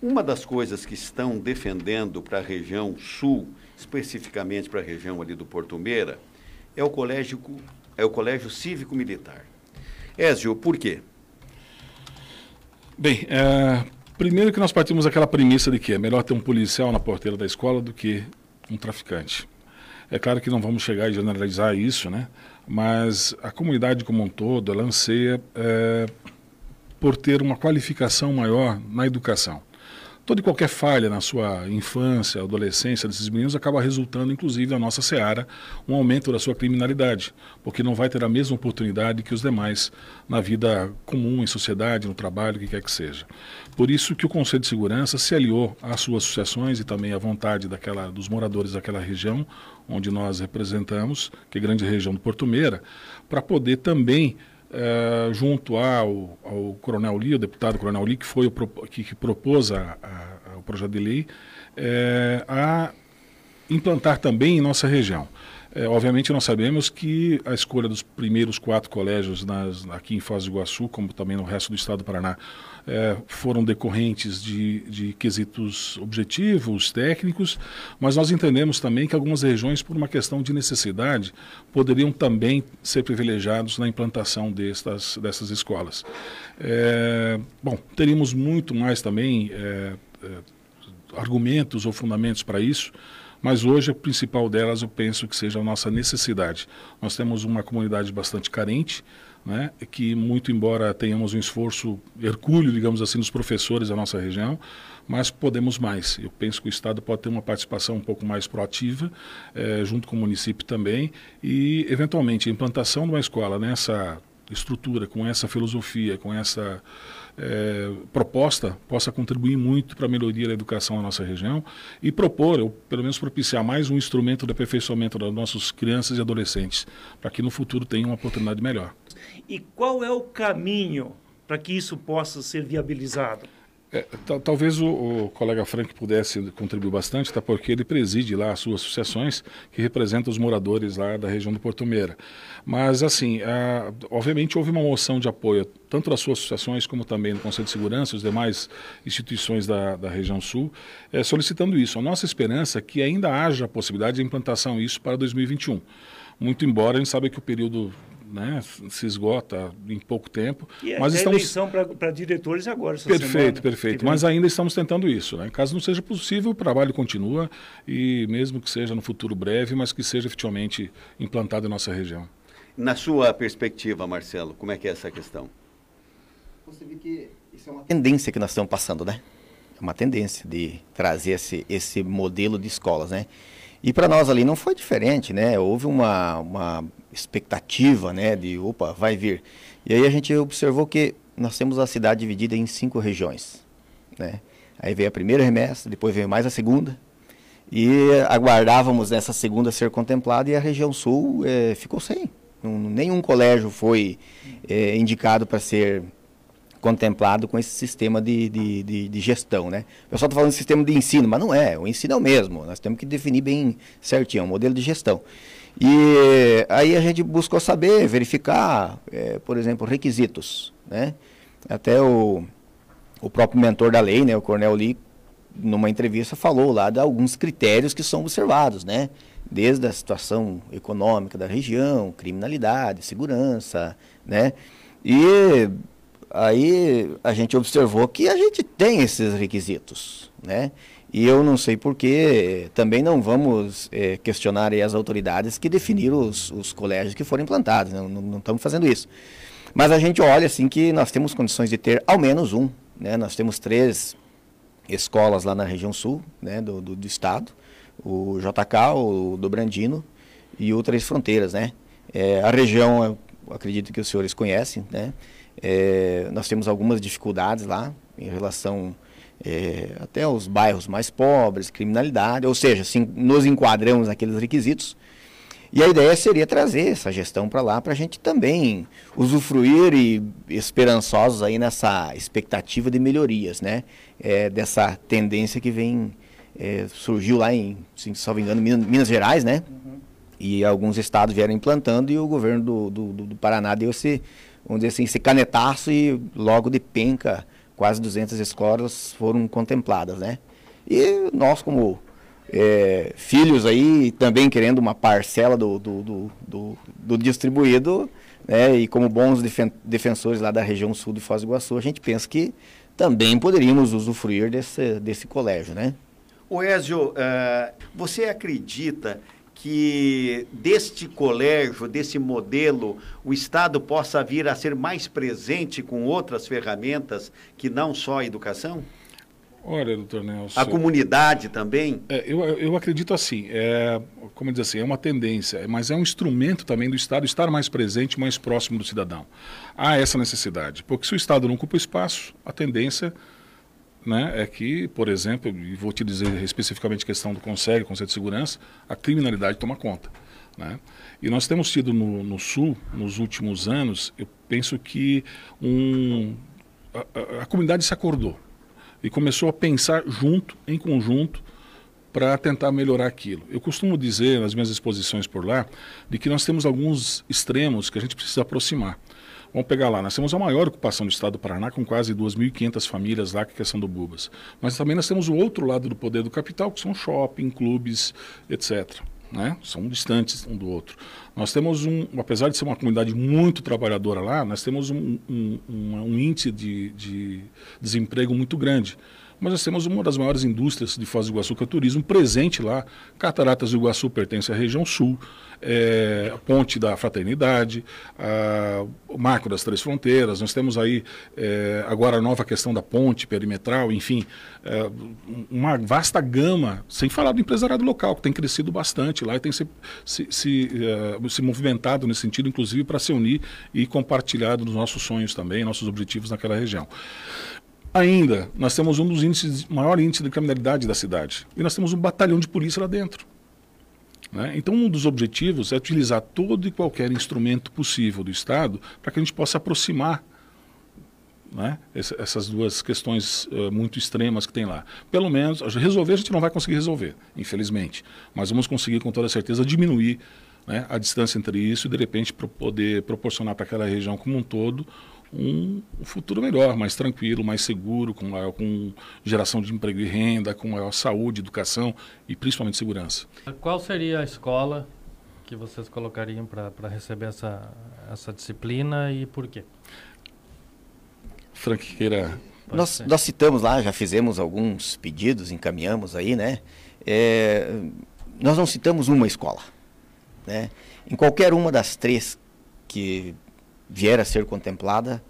Uma das coisas que estão defendendo para a região sul, especificamente para a região ali do Porto Meira, é o colégio, é o colégio cívico-militar. Ézio, por quê? Bem, é, primeiro que nós partimos daquela premissa de que é melhor ter um policial na porteira da escola do que um traficante. É claro que não vamos chegar e generalizar isso, né? mas a comunidade como um todo, ela anseia é, por ter uma qualificação maior na educação toda e qualquer falha na sua infância, adolescência desses meninos acaba resultando, inclusive, na nossa seara, um aumento da sua criminalidade, porque não vai ter a mesma oportunidade que os demais na vida comum, em sociedade, no trabalho, o que quer que seja. Por isso que o Conselho de Segurança se aliou às suas associações e também à vontade daquela, dos moradores daquela região, onde nós representamos, que é a grande região do Porto Meira, para poder também é, junto ao, ao Coronel Lee, o deputado Coronel Lee, que foi o que, que propôs a, a, o projeto de lei, é, a implantar também em nossa região. É, obviamente, nós sabemos que a escolha dos primeiros quatro colégios nas, aqui em Foz do Iguaçu, como também no resto do estado do Paraná, é, foram decorrentes de, de quesitos objetivos, técnicos, mas nós entendemos também que algumas regiões, por uma questão de necessidade, poderiam também ser privilegiados na implantação destas, dessas escolas. É, bom, teríamos muito mais também é, é argumentos ou fundamentos para isso, mas hoje a principal delas eu penso que seja a nossa necessidade. Nós temos uma comunidade bastante carente, né, que muito embora tenhamos um esforço hercúleo, digamos assim, dos professores da nossa região, mas podemos mais. Eu penso que o Estado pode ter uma participação um pouco mais proativa, eh, junto com o município também, e eventualmente a implantação de uma escola nessa estrutura, com essa filosofia, com essa é, proposta possa contribuir muito para a melhoria da educação na nossa região e propor, ou pelo menos propiciar mais um instrumento de aperfeiçoamento das nossas crianças e adolescentes, para que no futuro tenham uma oportunidade melhor. E qual é o caminho para que isso possa ser viabilizado? É, talvez o, o, colega Frank pudesse contribuir bastante, tá? porque ele preside lá as suas associações que representam os moradores lá da região do Porto Meira. Mas, assim, a, obviamente houve uma moção de apoio tanto das suas associações como também do Conselho de Segurança e as demais instituições da, da região sul, é, solicitando isso. A nossa esperança é que ainda haja a possibilidade de implantação isso para 2021. Muito embora a gente saiba que o período né, se esgota em pouco tempo. E é mas é estamos... eleição para diretores agora, essa Perfeito, semana. perfeito. Mas ainda estamos tentando isso. Né? Caso não seja possível, o trabalho continua e mesmo que seja no futuro breve, mas que seja efetivamente implantado em nossa região. Na sua perspectiva, Marcelo, como é que é essa questão? Você vê que isso é uma tendência que nós estamos passando, né? É uma tendência de trazer esse, esse modelo de escolas, né? E para nós ali não foi diferente, né? Houve uma, uma expectativa, né? De, opa, vai vir. E aí a gente observou que nós temos a cidade dividida em cinco regiões, né? Aí veio a primeira remessa, depois veio mais a segunda. E aguardávamos essa segunda ser contemplada e a região sul é, ficou sem. nenhum colégio foi é, indicado para ser contemplado com esse sistema de, de, de, de gestão, né? O pessoal está falando de sistema de ensino, mas não é, o ensino é o mesmo, nós temos que definir bem certinho, é um modelo de gestão. E aí a gente buscou saber, verificar, é, por exemplo, requisitos, né? Até o, o próprio mentor da lei, né, o Cornel Lee, numa entrevista falou lá de alguns critérios que são observados, né? Desde a situação econômica da região, criminalidade, segurança, né? E aí a gente observou que a gente tem esses requisitos, né? E eu não sei porquê, também não vamos é, questionar as autoridades que definiram os, os colégios que foram implantados, né? não, não, estamos fazendo isso. Mas a gente olha assim que nós temos condições de ter ao menos um, né? Nós temos três escolas lá na região sul, né, do, do, do estado, o JK, o do Brandino e o Três Fronteiras, né? É, a região, acredito que os senhores conhecem, né? É, nós temos algumas dificuldades lá em relação é, até aos bairros mais pobres, criminalidade, ou seja, assim, nos enquadramos naqueles requisitos. E a ideia seria trazer essa gestão para lá para a gente também usufruir e esperançosos aí nessa expectativa de melhorias, né? É, dessa tendência que vem é, surgiu lá em, se não me engano, Minas, Minas Gerais, né? Uhum. E alguns estados vieram implantando e o governo do, do, do Paraná deu esse vamos dizer assim, esse canetaço e logo de penca quase 200 escolas foram contempladas, né? E nós, como é, filhos aí, também querendo uma parcela do, do, do, do, do distribuído, né? E como bons defen defensores lá da região sul de Foz do Iguaçu, a gente pensa que também poderíamos usufruir desse, desse colégio, né? O Ezio, uh, você acredita que deste colégio, desse modelo, o Estado possa vir a ser mais presente com outras ferramentas que não só a educação? Olha, doutor Nelson. A comunidade também? É, eu, eu acredito assim, é, como dizer assim, é uma tendência, mas é um instrumento também do Estado estar mais presente, mais próximo do cidadão. Há essa necessidade, porque se o Estado não ocupa espaço, a tendência né, é que, por exemplo, e vou te dizer especificamente a questão do Conselho, Conselho de Segurança, a criminalidade toma conta. Né? E nós temos tido no, no, Sul, nos últimos anos, eu penso que um, a, a, a comunidade se acordou e começou a pensar junto, em conjunto, para tentar melhorar aquilo. Eu costumo dizer nas minhas exposições por lá de que nós temos alguns extremos que a gente precisa aproximar. Vamos pegar lá, nós temos a maior ocupação do estado do Paraná, com quase 2.500 famílias lá, que são do Bubas. Mas também nós temos o outro lado do poder do capital, que são shopping, clubes, etc. Né? São distantes um do outro. Nós temos um, apesar de ser uma comunidade muito trabalhadora lá, nós temos um, um, um índice de, de desemprego muito grande mas nós temos uma das maiores indústrias de Foz do Iguaçu, que é o turismo, presente lá. Cataratas do Iguaçu pertence à região sul, é, a Ponte da Fraternidade, a, o Marco das Três Fronteiras. Nós temos aí é, agora a nova questão da ponte perimetral, enfim, é, uma vasta gama, sem falar do empresariado local, que tem crescido bastante lá e tem se, se, se, se movimentado nesse sentido, inclusive para se unir e compartilhar dos nossos sonhos também, nossos objetivos naquela região. Ainda, nós temos um dos índices, maior índice de criminalidade da cidade. E nós temos um batalhão de polícia lá dentro. Né? Então, um dos objetivos é utilizar todo e qualquer instrumento possível do Estado para que a gente possa aproximar né? essas duas questões uh, muito extremas que tem lá. Pelo menos, resolver a gente não vai conseguir resolver, infelizmente. Mas vamos conseguir, com toda certeza, diminuir né, a distância entre isso e, de repente, pro poder proporcionar para aquela região como um todo um, futuro melhor, mais tranquilo, mais seguro, com, maior, com geração de emprego e renda, com maior saúde, educação e principalmente segurança. Qual seria a escola que vocês colocariam para receber essa, essa disciplina e por quê? Franqueira. Nós, nós, citamos lá, já fizemos alguns pedidos, encaminhamos aí, né? É, nós não citamos uma escola. Né? Em qualquer uma das três que vier a ser contemplada,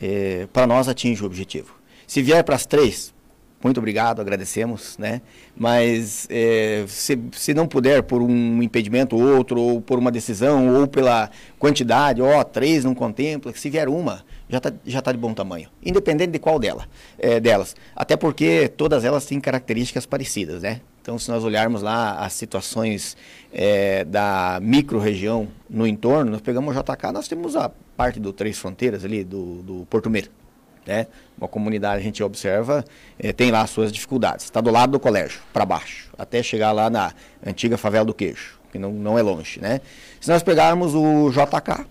é, para nós atinge o objetivo. Se vier para as três, muito obrigado, agradecemos, né? Mas é, se, se não puder por um impedimento ou outro, ou por uma decisão, ou pela quantidade, ó, três não contempla, se vier uma, já está já tá de bom tamanho, independente de qual dela, é, delas. Até porque todas elas têm características parecidas, né? Então, se nós olharmos lá as situações é, da micro-região no entorno, nós pegamos o JK, nós temos a parte do Três Fronteiras ali, do, do Porto Meiro. Né? Uma comunidade a gente observa, é, tem lá as suas dificuldades. Está do lado do colégio, para baixo, até chegar lá na antiga favela do queijo, que não, não é longe. Né? Se nós pegarmos o JK,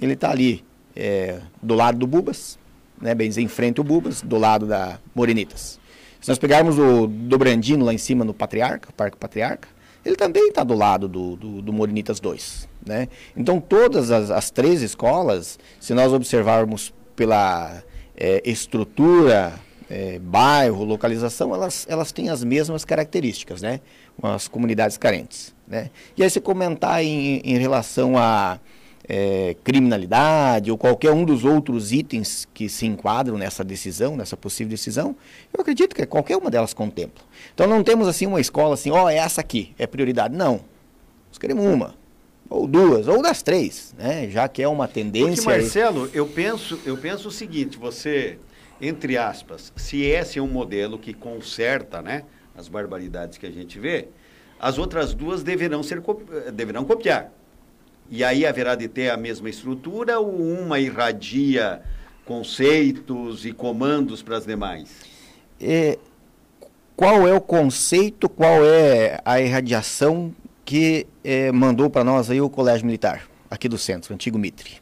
ele está ali, é, do lado do Bubas, né? bem em frente ao Bubas, do lado da Morenitas. Se nós pegarmos o Dobrandino lá em cima no Patriarca, Parque Patriarca, ele também está do lado do, do, do, Morinitas 2. Né? Então, todas as, as três escolas, se nós observarmos pela é, estrutura, é, bairro, localização, elas, elas têm as mesmas características, né? As comunidades carentes. Né? E aí, se comentar em, em relação a é, criminalidade ou qualquer um dos outros itens que se enquadram nessa decisão, nessa possível decisão, eu acredito que qualquer uma delas contempla. Então não temos assim uma escola assim, ó, oh, é essa aqui, é prioridade. Não. Nós queremos uma, ou duas, ou das três, né? Já que é uma tendência. Porque, Marcelo, eu penso, eu penso o seguinte, você, entre aspas, se esse é um modelo que conserta, né, as barbaridades que a gente vê, as outras duas deverão ser deverão copiar. E aí haverá de ter a mesma estrutura ou uma irradia conceitos e comandos para as demais? É, qual é o conceito, qual é a irradiação que é, mandou para nós aí o Colégio Militar, aqui do centro, antigo Mitre?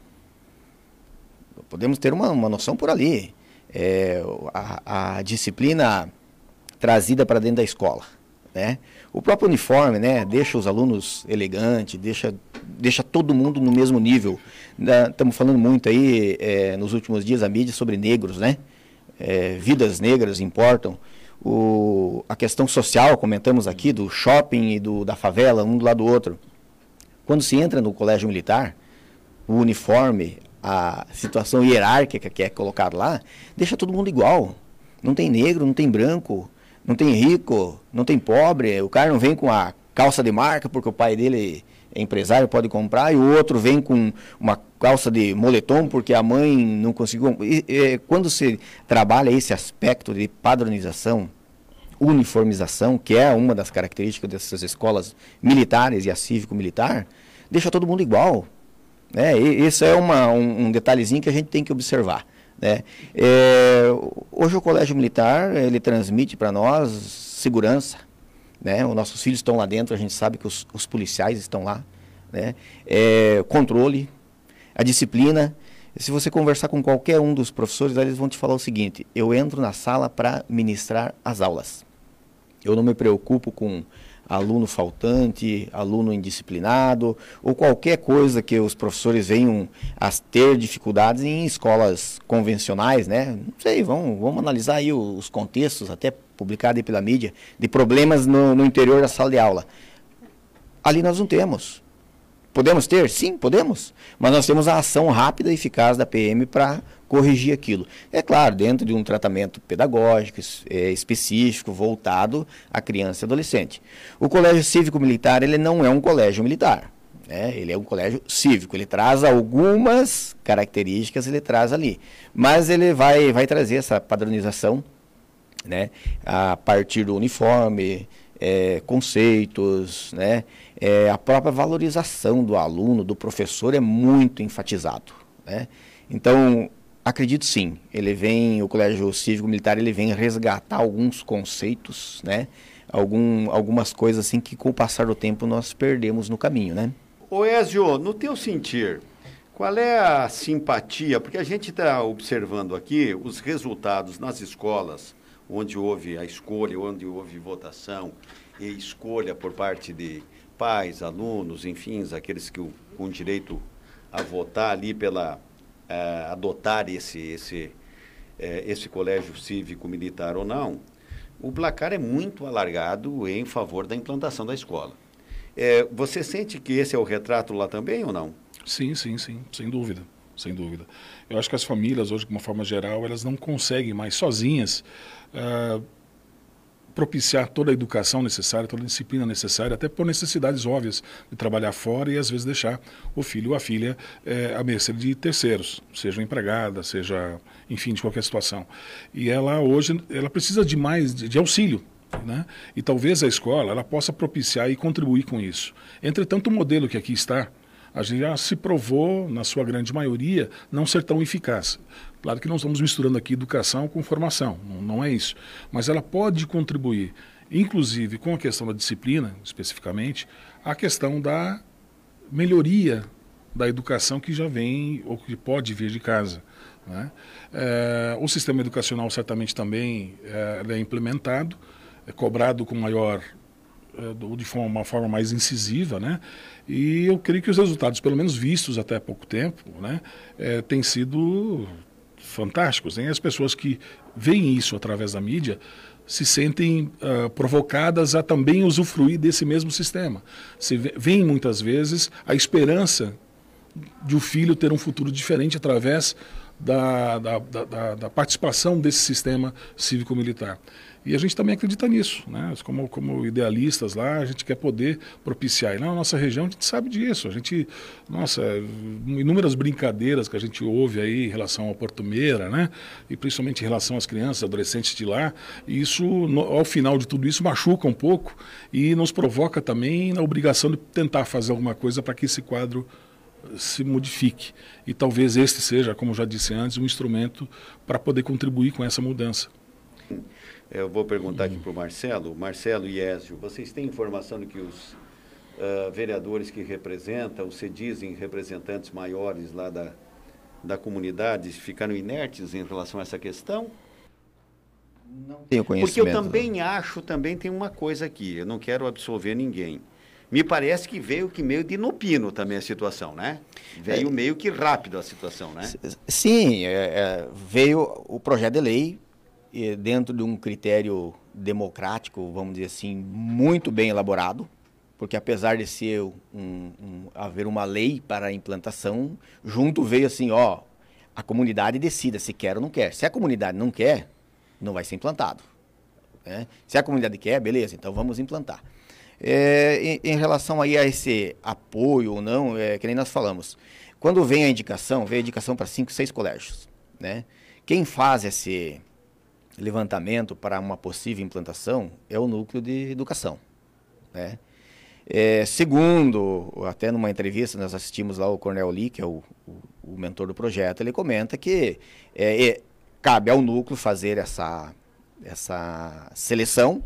Podemos ter uma, uma noção por ali. é, a, a disciplina trazida para dentro da escola. Né? O próprio uniforme né, deixa os alunos elegantes, deixa, deixa todo mundo no mesmo nível. Estamos falando muito aí é, nos últimos dias a mídia sobre negros, né? É, vidas negras importam. O, a questão social, comentamos aqui, do shopping e do, da favela, um do lado do outro. Quando se entra no colégio militar, o uniforme, a situação hierárquica que é colocada lá, deixa todo mundo igual. Não tem negro, não tem branco, não tem rico, não tem pobre. O cara não vem com a calça de marca porque o pai dele empresário, pode comprar, e o outro vem com uma calça de moletom porque a mãe não conseguiu. E, e, quando se trabalha esse aspecto de padronização, uniformização, que é uma das características dessas escolas militares e a cívico-militar, deixa todo mundo igual. Né? E, esse é uma, um, um detalhezinho que a gente tem que observar. Né? É, hoje o Colégio Militar ele transmite para nós segurança. Né? Os nossos filhos estão lá dentro, a gente sabe que os, os policiais estão lá. Né? É, controle, a disciplina. Se você conversar com qualquer um dos professores, eles vão te falar o seguinte: eu entro na sala para ministrar as aulas. Eu não me preocupo com aluno faltante, aluno indisciplinado, ou qualquer coisa que os professores venham a ter dificuldades em escolas convencionais, né? Não sei, vamos, vamos analisar aí os contextos, até publicado aí pela mídia, de problemas no, no interior da sala de aula. Ali nós não temos. Podemos ter? Sim, podemos. Mas nós temos a ação rápida e eficaz da PM para corrigir aquilo. É claro, dentro de um tratamento pedagógico é, específico, voltado à criança e adolescente. O colégio cívico-militar, ele não é um colégio militar. Né? Ele é um colégio cívico, ele traz algumas características, ele traz ali. Mas ele vai, vai trazer essa padronização né? a partir do uniforme, é, conceitos, né? É, a própria valorização do aluno, do professor é muito enfatizado. Né? Então, Acredito sim. Ele vem, o Colégio Cívico Militar, ele vem resgatar alguns conceitos, né? Algum, algumas coisas assim que com o passar do tempo nós perdemos no caminho, né? Ezio, no teu sentir, qual é a simpatia? Porque a gente está observando aqui os resultados nas escolas, onde houve a escolha, onde houve votação e escolha por parte de pais, alunos, enfim, aqueles que com direito a votar ali pela uh, adotar esse, esse, uh, esse colégio cívico-militar ou não, o placar é muito alargado em favor da implantação da escola. É, você sente que esse é o retrato lá também ou não? Sim, sim, sim, sem dúvida, sem dúvida. Eu acho que as famílias hoje, de uma forma geral, elas não conseguem mais sozinhas uh, propiciar toda a educação necessária, toda a disciplina necessária, até por necessidades óbvias de trabalhar fora e às vezes deixar o filho ou a filha é, à mercê de terceiros, seja empregada, seja, enfim, de qualquer situação. E ela hoje, ela precisa de mais, de, de auxílio, né? E talvez a escola ela possa propiciar e contribuir com isso. Entretanto, o modelo que aqui está, a gente já se provou, na sua grande maioria, não ser tão eficaz. Claro que não estamos misturando aqui educação com formação, não, não é isso. Mas ela pode contribuir, inclusive com a questão da disciplina, especificamente, a questão da melhoria da educação que já vem ou que pode vir de casa. Né? É, o sistema educacional certamente também é, é implementado, é cobrado com maior é, de forma, uma forma mais incisiva, né? E eu creio que os resultados, pelo menos vistos até pouco tempo, né, é, têm sido fantásticos. Hein? As pessoas que veem isso através da mídia se sentem uh, provocadas a também usufruir desse mesmo sistema. Se vem muitas vezes a esperança de o filho ter um futuro diferente através da, da, da, da participação desse sistema cívico-militar. E a gente também acredita nisso, né? Como, como idealistas lá, a gente quer poder propiciar. E na nossa região a gente sabe disso. A gente, nossa, inúmeras brincadeiras que a gente ouve aí em relação ao Porto Meira, né? E principalmente em relação às crianças, adolescentes de lá. E isso, no, ao final de tudo isso, machuca um pouco e nos provoca também na obrigação de tentar fazer alguma coisa para que esse quadro se modifique. E talvez este seja, como já disse antes, um instrumento para poder contribuir com essa mudança. Eu vou perguntar aqui para o Marcelo. Marcelo e Ézio, vocês têm informação de que os uh, vereadores que representam, se dizem representantes maiores lá da, da comunidade ficaram inertes em relação a essa questão? Não tenho Porque conhecimento. eu também acho, também tem uma coisa aqui, eu não quero absolver ninguém. Me parece que veio que meio de inopino também a situação, né? Veio É. meio que rápido a situação, né? Sim, é, é, veio o projeto de lei dentro de um critério democrático, vamos dizer assim, muito bem elaborado, porque apesar de ser um, um- haver uma lei para a implantação, junto veio assim, ó, a comunidade decida se quer ou não quer. Se a comunidade não quer, não vai ser implantado. né? Se a comunidade quer, beleza, então vamos implantar. É, em, em relação aí a esse apoio ou não, é que nem nós falamos. Quando vem a indicação, vem a indicação para cinco, seis colégios. Né? Quem faz esse levantamento para uma possível implantação é o núcleo de educação. Né? É, segundo, até numa entrevista nós assistimos lá o Cornel Lee, que é o, o, o mentor do projeto, ele comenta que é, é, cabe ao núcleo fazer essa, essa seleção,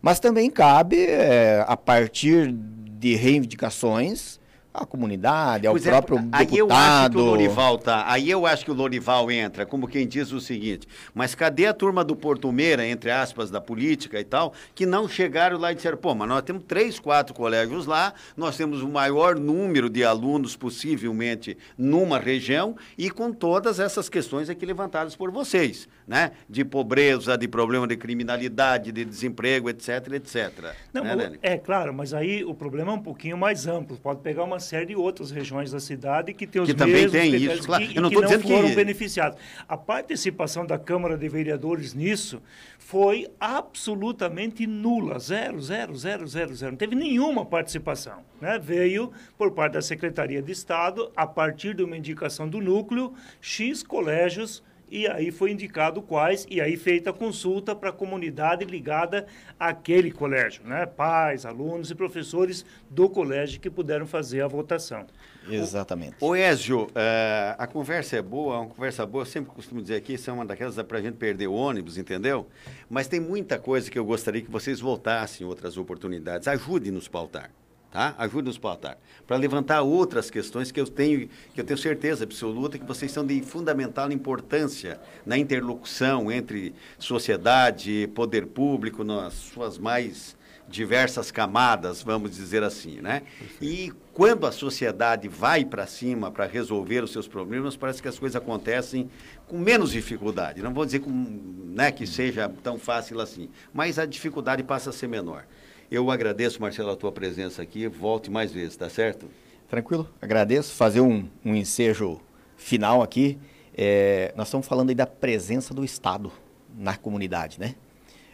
mas também cabe, é, a partir de reivindicações, a comunidade, ao Pois é, próprio aí deputado. eu acho que o Lorival tá, aí eu acho que o Lorival entra, como quem diz o seguinte, mas cadê a turma do Porto Meira, entre aspas, da política e tal, que não chegaram lá e disseram, pô, mas nós temos três, quatro colégios lá, nós temos o maior número de alunos possivelmente numa região e com todas essas questões aqui levantadas por vocês, né? De pobreza, de problema de criminalidade, de desemprego, etc, etc. Não, né, é claro, mas aí o problema é um pouquinho mais amplo. Pode pegar uma série de outras regiões da cidade que tem os Que também mesmos tem critérios isso, claro. que, Eu não que que- foram beneficiados. A participação da Câmara de Vereadores nisso foi absolutamente nula, zero, zero, zero, zero, zero. Não teve nenhuma participação. Né? Veio por parte da Secretaria de Estado, a partir de uma indicação do núcleo, X colégios e aí foi indicado quais, e aí feita a consulta para a comunidade ligada àquele colégio, né? Pais, alunos e professores do colégio que puderam fazer a votação. Exatamente. Ô Ézio, eh, a conversa é boa, uma conversa boa, eu sempre costumo dizer aqui, isso é uma daquelas para a gente perder o ônibus, entendeu? Mas tem muita coisa que eu gostaria que vocês voltassem em outras oportunidades. Ajude-nos a pautar, tá? Ajude-nos a pautar. Para levantar outras questões que eu tenho, que eu tenho certeza absoluta que vocês são de fundamental importância na interlocução entre sociedade, poder público, nas suas mais diversas camadas, vamos dizer assim, né? E quando a sociedade vai para cima para resolver os seus problemas, parece que as coisas acontecem com menos dificuldade. Não vou dizer com, né, que seja tão fácil assim, mas a dificuldade passa a ser menor. Eu agradeço, Marcelo, a tua presença aqui. Volte mais vezes, tá certo? Tranquilo, agradeço. Fazer um, um ensejo final aqui. É, nós estamos falando aí da presença do Estado na comunidade, né?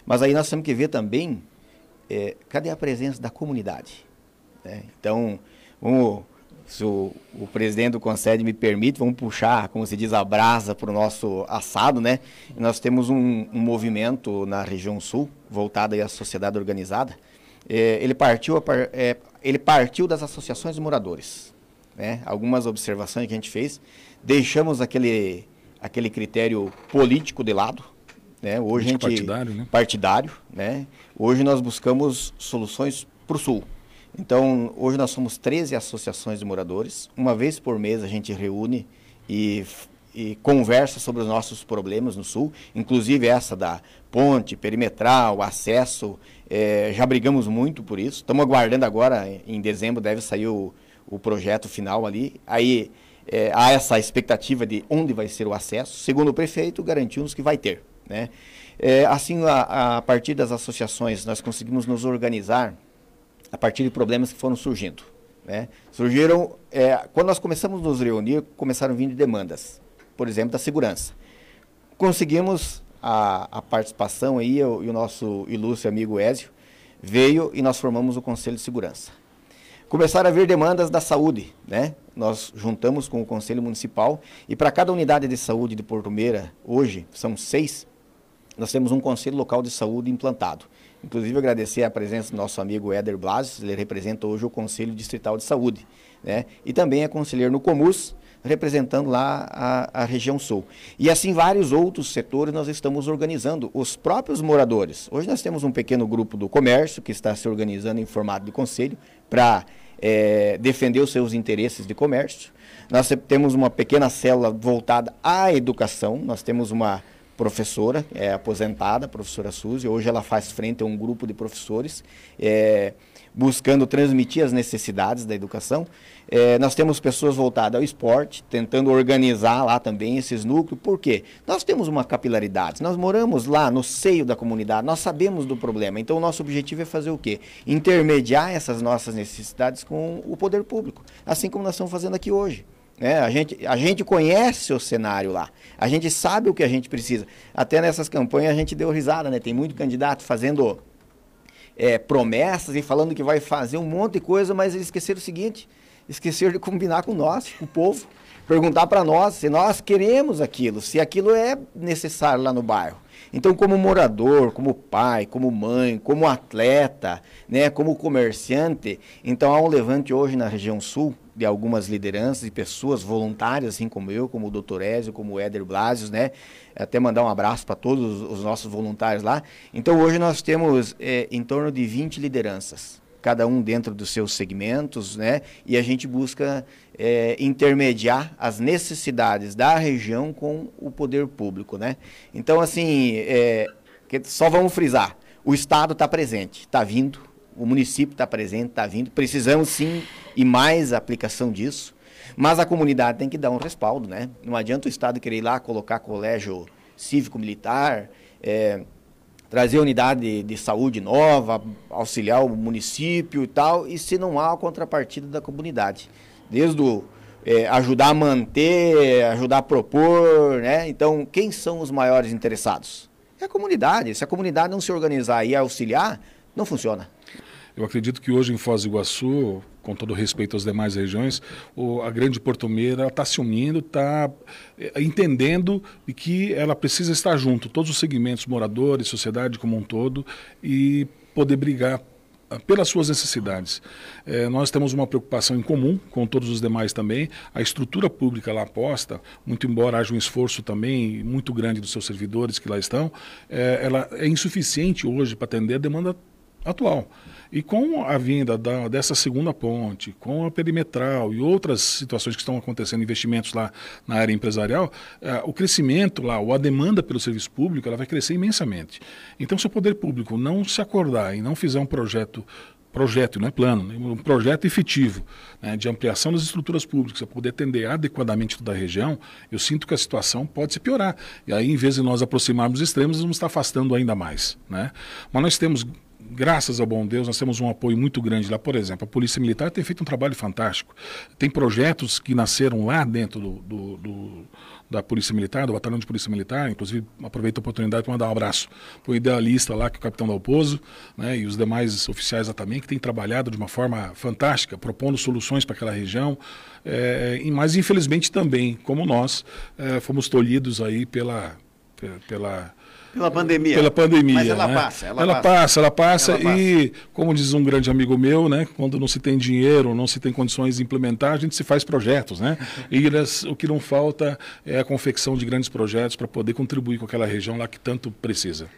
Mas aí nós temos que ver também é, cadê a presença da comunidade. né? Então, vamos, se o, o presidente do Conselho me permite, vamos puxar, como se diz, a brasa para o nosso assado, né? Nós temos um, um movimento na região sul, voltado à sociedade organizada. É, ele, partiu é, ele partiu das associações de moradores. Né? Algumas observações que a gente fez. Deixamos aquele, aquele critério político de lado. Né? Hoje a gente, Político-partidário, né? partidário, né? Hoje nós buscamos soluções para o Sul. Então, hoje nós somos 13 associações de moradores. Uma vez por mês a gente reúne e, e conversa sobre os nossos problemas no Sul, inclusive essa da ponte perimetral, acesso. eh, já brigamos muito por isso. Estamos aguardando agora, em dezembro deve sair o, o projeto final ali. Aí eh, há essa expectativa de onde vai ser o acesso. Segundo o prefeito, garantiu-nos que vai ter. Né? É, assim, a, a partir das associações, nós conseguimos nos organizar a partir de problemas que foram surgindo. Né? Surgiram, é, quando nós começamos a nos reunir, começaram vir demandas, por exemplo, da segurança. Conseguimos a, a participação aí, eu, e o nosso ilustre amigo Ézio veio e nós formamos o Conselho de Segurança. Começaram a vir demandas da saúde, né? Nós juntamos com o Conselho Municipal e para cada unidade de saúde de Porto Meira, hoje, são seis, nós temos um Conselho Local de Saúde implantado. Inclusive, agradecer a presença do nosso amigo Éder Blasius, ele representa hoje o Conselho Distrital de Saúde, né? E também é conselheiro no Comus, representando lá a, a região sul. E assim vários outros setores nós estamos organizando, os próprios moradores. Hoje nós temos um pequeno grupo do comércio que está se organizando em formato de conselho para eh, defender os seus interesses de comércio. Nós temos uma pequena célula voltada à educação, nós temos uma professora, é aposentada, professora Suzy, hoje ela faz frente a um grupo de professores, é, buscando transmitir as necessidades da educação. É, nós temos pessoas voltadas ao esporte, tentando organizar lá também esses núcleos. Por quê? Nós temos uma capilaridade, nós moramos lá no seio da comunidade, nós sabemos do problema. Então, o nosso objetivo é fazer o quê? Intermediar essas nossas necessidades com o poder público, assim como nós estamos fazendo aqui hoje. É, a, gente, a gente conhece o cenário lá, a gente sabe o que a gente precisa. Até nessas campanhas a gente deu risada, né? Tem muito candidato fazendo é, promessas e falando que vai fazer um monte de coisa, mas eles esqueceram o seguinte: esqueceram de combinar com nós, com o povo, perguntar para nós se nós queremos aquilo, se aquilo é necessário lá no bairro. Então, como morador, como pai, como mãe, como atleta, né, como comerciante, então há um levante hoje na região sul de algumas lideranças e pessoas voluntárias, assim como eu, como o doutor Ézio, como o Éder Blasius, né? Até mandar um abraço para todos os nossos voluntários lá. Então, hoje nós temos é, em torno de 20 lideranças cada um dentro dos seus segmentos, né? E a gente busca é, intermediar as necessidades da região com o poder público, né? Então, assim, é, só vamos frisar: o Estado está presente, está vindo, o município está presente, está vindo. Precisamos sim e mais aplicação disso, mas a comunidade tem que dar um respaldo, né? Não adianta o Estado querer ir lá colocar colégio cívico-militar. É, trazer unidade de, de, saúde nova, auxiliar o município e tal, e se não há a contrapartida da comunidade. Desde o, é, ajudar a manter, ajudar a propor, né? Então, quem são os maiores interessados? É a comunidade. Se a comunidade não se organizar e auxiliar, não funciona. Eu acredito que hoje em Foz do Iguaçu, com todo respeito às demais regiões, a grande portomeira está se unindo, está é, entendendo que ela precisa estar junto, todos os segmentos, moradores, sociedade como um todo, e poder brigar pelas suas necessidades. É, nós temos uma preocupação em comum com todos os demais também. A estrutura pública lá posta, muito embora haja um esforço também muito grande dos seus servidores que lá estão, é, ela é insuficiente hoje para atender a demanda atual. E com a vinda da, dessa segunda ponte, com a perimetral e outras situações que estão acontecendo, investimentos lá na área empresarial, eh, o crescimento lá, ou a demanda pelo serviço público, ela vai crescer imensamente. Então, se o poder público não se acordar e não fizer um projeto projeto, não é plano, né? um projeto efetivo né, de ampliação das estruturas públicas para poder atender adequadamente toda a região, eu sinto que a situação pode se piorar. E aí, em vez de nós aproximarmos os extremos, vamos estar afastando ainda mais. Né? Mas nós temos graças ao bom Deus, nós temos um apoio muito grande lá. Por exemplo, a Polícia Militar tem feito um trabalho fantástico. Tem projetos que nasceram lá dentro do, do, do da Polícia Militar, do Batalhão de Polícia Militar. Inclusive, aproveito a oportunidade para mandar um abraço para o idealista lá, que é o capitão Dalpozo, né, e os demais oficiais lá também, que têm trabalhado de uma forma fantástica, propondo soluções para aquela região. É, mas, infelizmente, também, como nós, é, fomos tolhidos aí pela, pela pela pandemia. Pela pandemia. Mas ela né? passa, ela, ela passa. passa. Ela passa, ela passa e, como diz um grande amigo meu, né? Quando não se tem dinheiro, não se tem condições de implementar, a gente se faz projetos, né? E o que não falta é a confecção de grandes projetos para poder contribuir com aquela região lá que tanto precisa.